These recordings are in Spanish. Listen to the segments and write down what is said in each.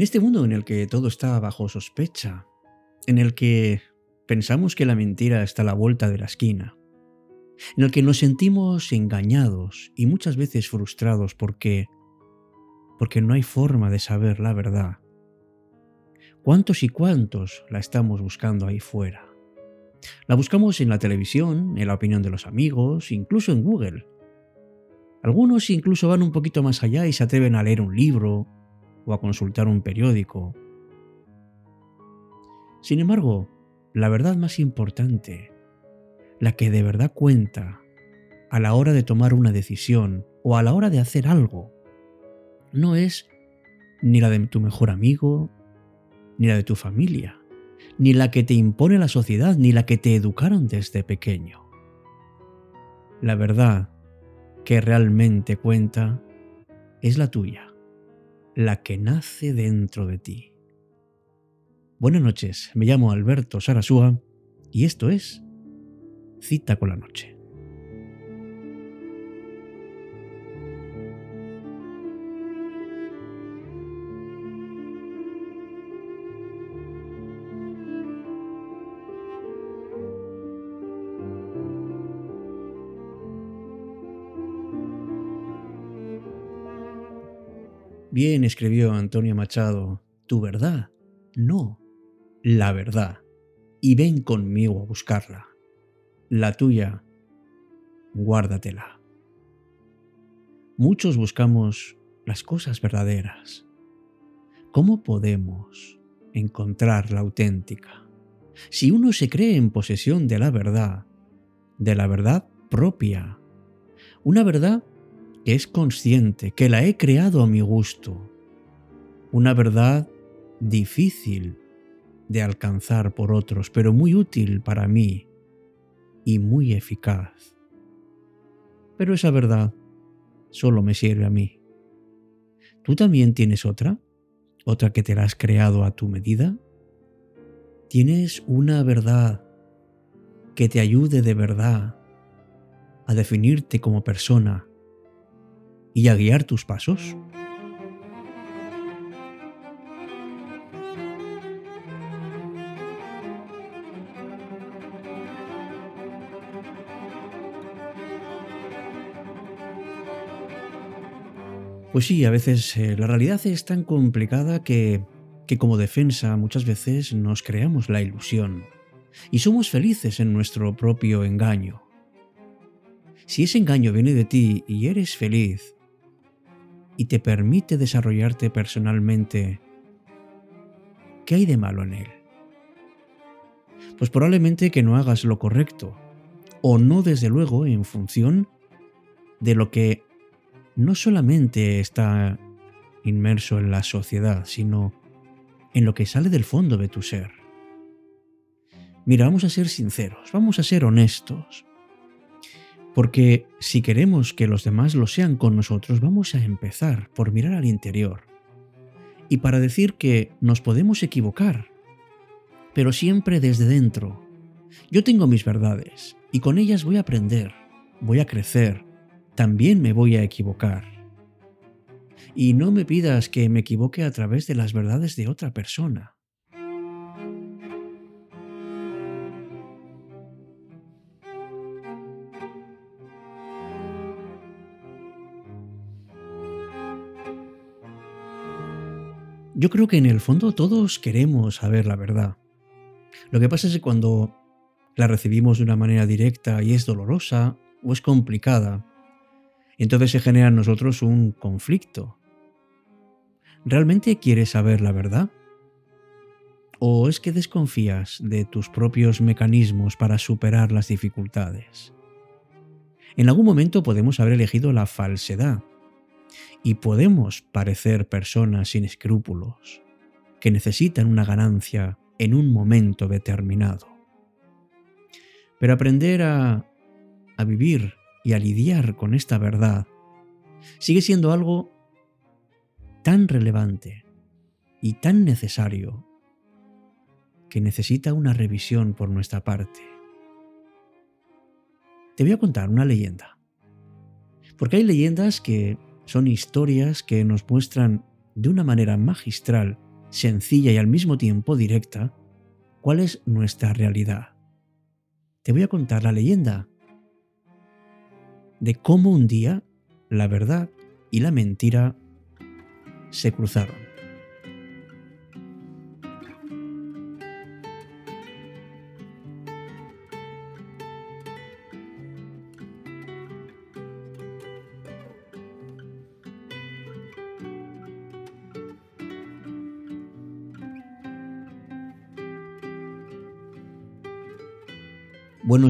En este mundo en el que todo está bajo sospecha, en el que pensamos que la mentira está a la vuelta de la esquina, en el que nos sentimos engañados y muchas veces frustrados porque porque no hay forma de saber la verdad. ¿Cuántos y cuántos la estamos buscando ahí fuera? La buscamos en la televisión, en la opinión de los amigos, incluso en Google. Algunos incluso van un poquito más allá y se atreven a leer un libro o a consultar un periódico. Sin embargo, la verdad más importante, la que de verdad cuenta a la hora de tomar una decisión o a la hora de hacer algo, no es ni la de tu mejor amigo, ni la de tu familia, ni la que te impone la sociedad, ni la que te educaron desde pequeño. La verdad que realmente cuenta es la tuya, la que nace dentro de ti. Buenas noches, me llamo Alberto Sarasúa y esto es Cita con la Noche. Bien escribió Antonio Machado, tu verdad, no, la verdad, y ven conmigo a buscarla. La tuya, guárdatela. Muchos buscamos las cosas verdaderas. ¿Cómo podemos encontrar la auténtica? Si uno se cree en posesión de la verdad, de la verdad propia, una verdad es consciente, que la he creado a mi gusto. Una verdad difícil de alcanzar por otros, pero muy útil para mí y muy eficaz. Pero esa verdad solo me sirve a mí. ¿Tú también tienes otra? ¿Otra que te la has creado a tu medida? ¿Tienes una verdad que te ayude de verdad a definirte como persona y a guiar tus pasos? Pues sí, a veces eh, la realidad es tan complicada que, que como defensa muchas veces nos creamos la ilusión y somos felices en nuestro propio engaño. Si ese engaño viene de ti y eres feliz, y te permite desarrollarte personalmente, ¿qué hay de malo en él? Pues probablemente que no hagas lo correcto, o no desde luego en función de lo que no solamente está inmerso en la sociedad, sino en lo que sale del fondo de tu ser. Mira, vamos a ser sinceros, vamos a ser honestos. Porque si queremos que los demás lo sean con nosotros, vamos a empezar por mirar al interior. Y para decir que nos podemos equivocar, pero siempre desde dentro. Yo tengo mis verdades y con ellas voy a aprender, voy a crecer, también me voy a equivocar. Y no me pidas que me equivoque a través de las verdades de otra persona. Yo creo que en el fondo todos queremos saber la verdad. Lo que pasa es que cuando la recibimos de una manera directa y es dolorosa o es complicada, entonces se genera en nosotros un conflicto. ¿Realmente quieres saber la verdad? ¿O es que desconfías de tus propios mecanismos para superar las dificultades? En algún momento podemos haber elegido la falsedad y podemos parecer personas sin escrúpulos que necesitan una ganancia en un momento determinado. Pero aprender a, a vivir y a lidiar con esta verdad sigue siendo algo tan relevante y tan necesario que necesita una revisión por nuestra parte. Te voy a contar una leyenda. Porque hay leyendas que son historias que nos muestran de una manera magistral sencilla y al mismo tiempo directa, cuál es nuestra realidad. Te voy a contar la leyenda de cómo un día la verdad y la mentira se cruzaron.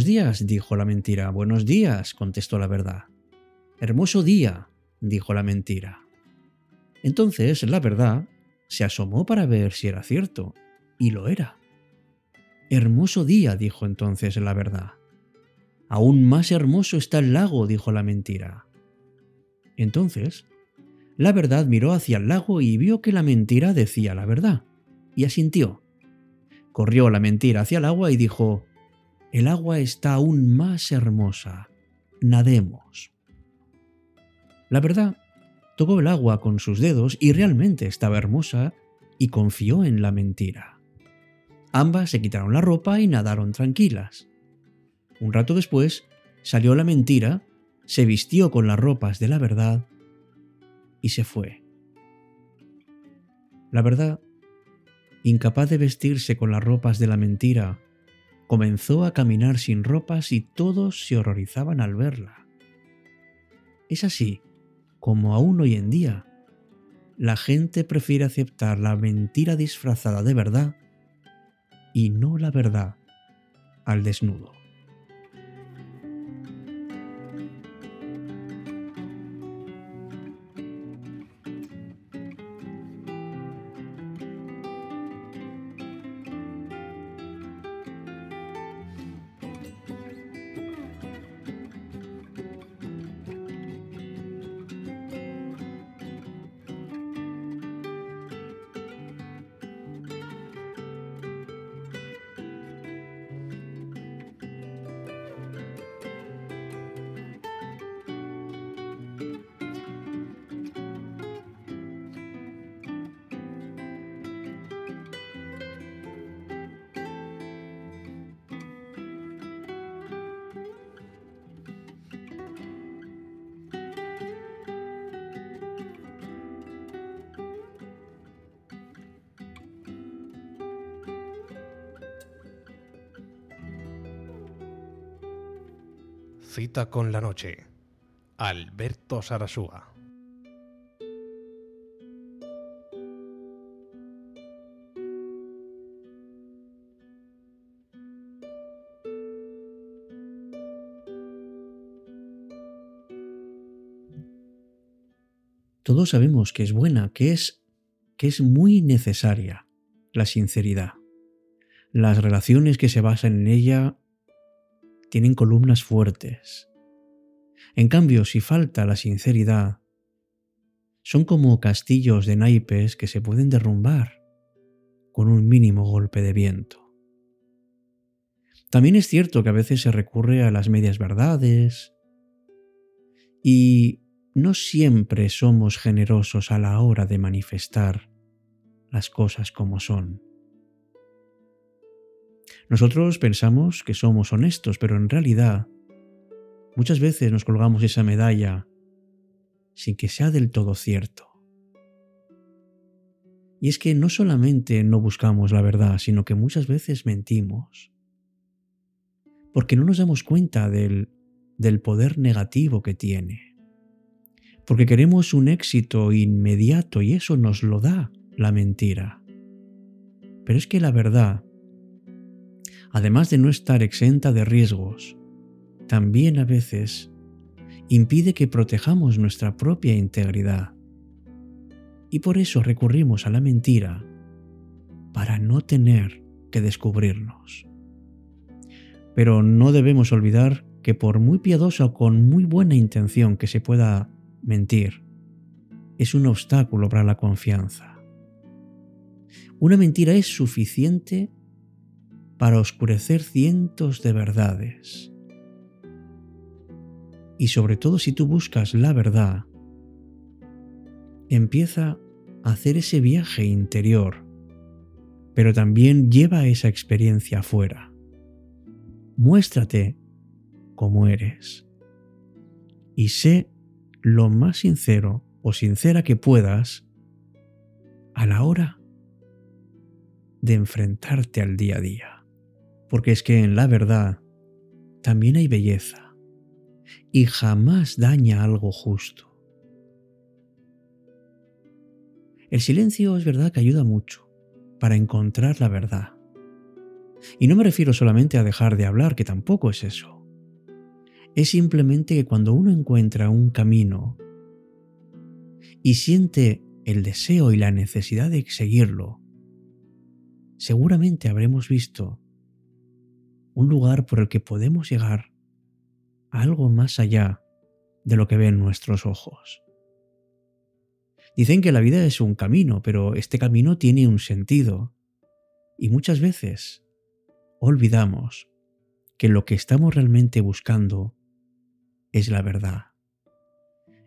Días, dijo la mentira. Buenos días, contestó la verdad. Hermoso día, dijo la mentira. Entonces la verdad se asomó para ver si era cierto, y lo era. Hermoso día, dijo entonces la verdad. Aún más hermoso está el lago, dijo la mentira. Entonces, la verdad miró hacia el lago y vio que la mentira decía la verdad, y asintió. Corrió la mentira hacia el agua y dijo, el agua está aún más hermosa. Nademos. La verdad, tocó el agua con sus dedos y realmente estaba hermosa y confió en la mentira. Ambas se quitaron la ropa y nadaron tranquilas. Un rato después, salió la mentira, se vistió con las ropas de la verdad y se fue. La verdad, incapaz de vestirse con las ropas de la mentira comenzó a caminar sin ropas y todos se horrorizaban al verla. Es así como aún hoy en día la gente prefiere aceptar la mentira disfrazada de verdad y no la verdad al desnudo. Cita con la noche. Alberto Sarasúa. Todos sabemos que es buena, que es que es muy necesaria la sinceridad. Las relaciones que se basan en ella tienen columnas fuertes. En cambio, si falta la sinceridad, son como castillos de naipes que se pueden derrumbar con un mínimo golpe de viento. También es cierto que a veces se recurre a las medias verdades y no siempre somos generosos a la hora de manifestar las cosas como son. Nosotros pensamos que somos honestos, pero en realidad muchas veces nos colgamos esa medalla sin que sea del todo cierto. Y es que no solamente no buscamos la verdad, sino que muchas veces mentimos. Porque no nos damos cuenta del, del poder negativo que tiene. Porque queremos un éxito inmediato y eso nos lo da la mentira. Pero es que la verdad además de no estar exenta de riesgos, también a veces impide que protejamos nuestra propia integridad. Y por eso recurrimos a la mentira para no tener que descubrirnos. Pero no debemos olvidar que por muy piadosa o con muy buena intención que se pueda mentir, es un obstáculo para la confianza. Una mentira es suficiente para oscurecer cientos de verdades. Y sobre todo si tú buscas la verdad, empieza a hacer ese viaje interior pero también lleva esa experiencia afuera. Muéstrate como eres y sé lo más sincero o sincera que puedas a la hora de enfrentarte al día a día. Porque es que en la verdad también hay belleza y jamás daña algo justo. El silencio es verdad que ayuda mucho para encontrar la verdad. Y no me refiero solamente a dejar de hablar, que tampoco es eso. Es simplemente que cuando uno encuentra un camino y siente el deseo y la necesidad de seguirlo, seguramente habremos visto un lugar por el que podemos llegar a algo más allá de lo que ven nuestros ojos. Dicen que la vida es un camino, pero este camino tiene un sentido. Y muchas veces olvidamos que lo que estamos realmente buscando es la verdad.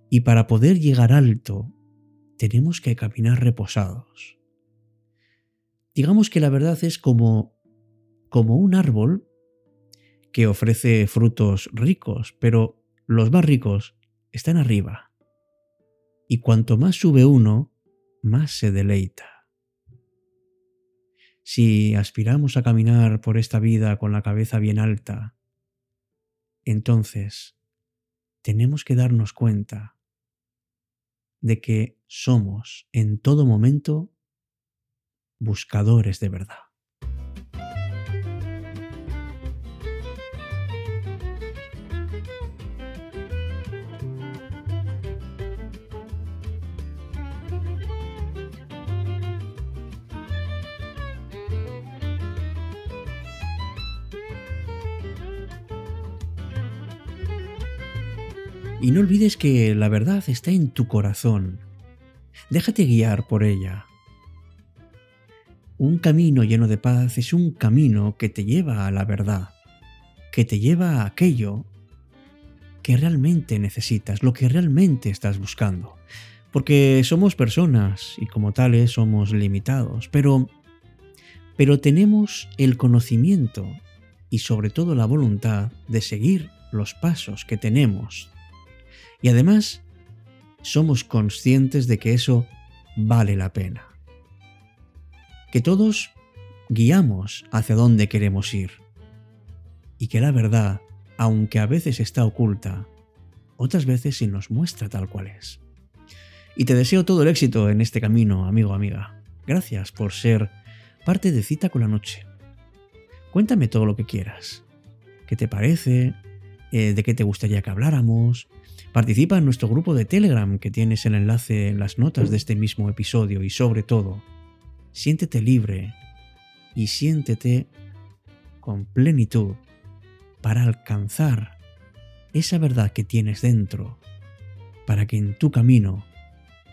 Y para poder llegar alto, tenemos que caminar reposados. Digamos que la verdad es como, como un árbol que ofrece frutos ricos, pero los más ricos están arriba y cuanto más sube uno, más se deleita. Si aspiramos a caminar por esta vida con la cabeza bien alta, entonces tenemos que darnos cuenta de que somos en todo momento buscadores de verdad. Y no olvides que la verdad está en tu corazón. Déjate guiar por ella. Un camino lleno de paz es un camino que te lleva a la verdad, que te lleva a aquello que realmente necesitas, lo que realmente estás buscando. Porque somos personas y como tales somos limitados, pero pero tenemos el conocimiento y sobre todo la voluntad de seguir los pasos que tenemos y además, somos conscientes de que eso vale la pena. Que todos guiamos hacia dónde queremos ir. Y que la verdad, aunque a veces está oculta, otras veces se nos muestra tal cual es. Y te deseo todo el éxito en este camino, amigo amiga. Gracias por ser parte de Cita con la Noche. Cuéntame todo lo que quieras. ¿Qué te parece? Eh, ¿De qué te gustaría que habláramos? Participa en nuestro grupo de Telegram que tienes el enlace en las notas de este mismo episodio y sobre todo, siéntete libre y siéntete con plenitud para alcanzar esa verdad que tienes dentro, para que en tu camino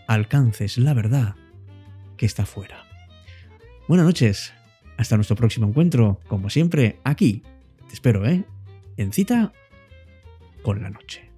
alcances la verdad que está fuera. Buenas noches, hasta nuestro próximo encuentro, como siempre, aquí. Te espero, ¿eh? En cita con la noche.